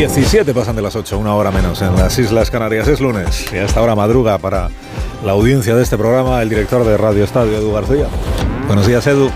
17 pasan de las 8, una hora menos en las Islas Canarias. Es lunes y a esta hora madruga para la audiencia de este programa el director de Radio Estadio, Edu García. Buenos días, Edu.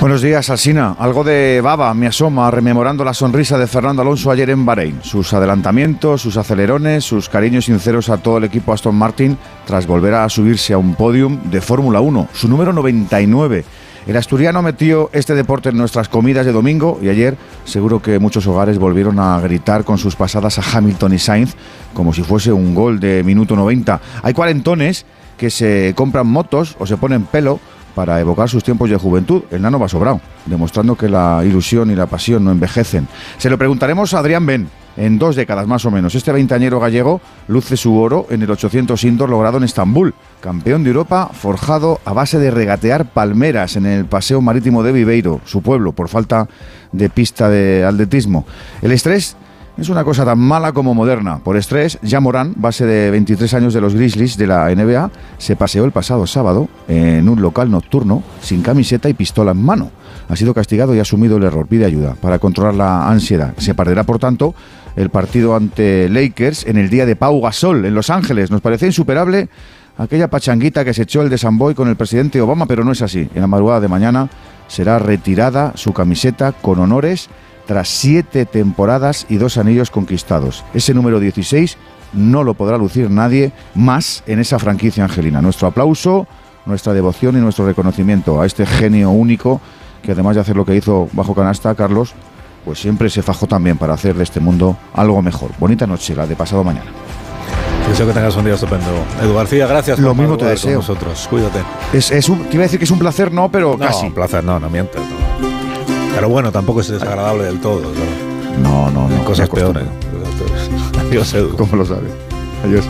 Buenos días, Alsina. Algo de baba me asoma rememorando la sonrisa de Fernando Alonso ayer en Bahrein. Sus adelantamientos, sus acelerones, sus cariños sinceros a todo el equipo Aston Martin tras volver a subirse a un podium de Fórmula 1, su número 99. El asturiano metió este deporte en nuestras comidas de domingo y ayer seguro que muchos hogares volvieron a gritar con sus pasadas a Hamilton y Sainz como si fuese un gol de minuto 90. Hay cuarentones que se compran motos o se ponen pelo para evocar sus tiempos de juventud. El nano va sobrado, demostrando que la ilusión y la pasión no envejecen. Se lo preguntaremos a Adrián Ben, en dos décadas más o menos. Este veinteañero gallego luce su oro en el 800 indoor logrado en Estambul. Campeón de Europa forjado a base de regatear palmeras en el paseo marítimo de Viveiro, su pueblo, por falta de pista de atletismo. El estrés es una cosa tan mala como moderna. Por estrés, ya Morán, base de 23 años de los Grizzlies de la NBA, se paseó el pasado sábado en un local nocturno sin camiseta y pistola en mano. Ha sido castigado y ha asumido el error. Pide ayuda para controlar la ansiedad. Se perderá, por tanto, el partido ante Lakers en el día de Pau Gasol en Los Ángeles. Nos parecía insuperable aquella pachanguita que se echó el de Samboy con el presidente Obama, pero no es así. En la madrugada de mañana será retirada su camiseta con honores tras siete temporadas y dos anillos conquistados. Ese número 16 no lo podrá lucir nadie más en esa franquicia angelina. Nuestro aplauso, nuestra devoción y nuestro reconocimiento a este genio único que además de hacer lo que hizo bajo canasta, Carlos, pues siempre se fajó también para hacer de este mundo algo mejor. Bonita noche, la de pasado mañana. Deseo que tengas un día estupendo. Edu García, gracias por Lo mismo te deseo. con nosotros. Cuídate. Es, es un, te iba a decir que es un placer, no, pero no, casi. un placer, no, no mientes. Pero bueno, tampoco es desagradable del todo. No, no, no. Hay cosas peores. Adiós, Edu. ¿Cómo lo sabes? Adiós.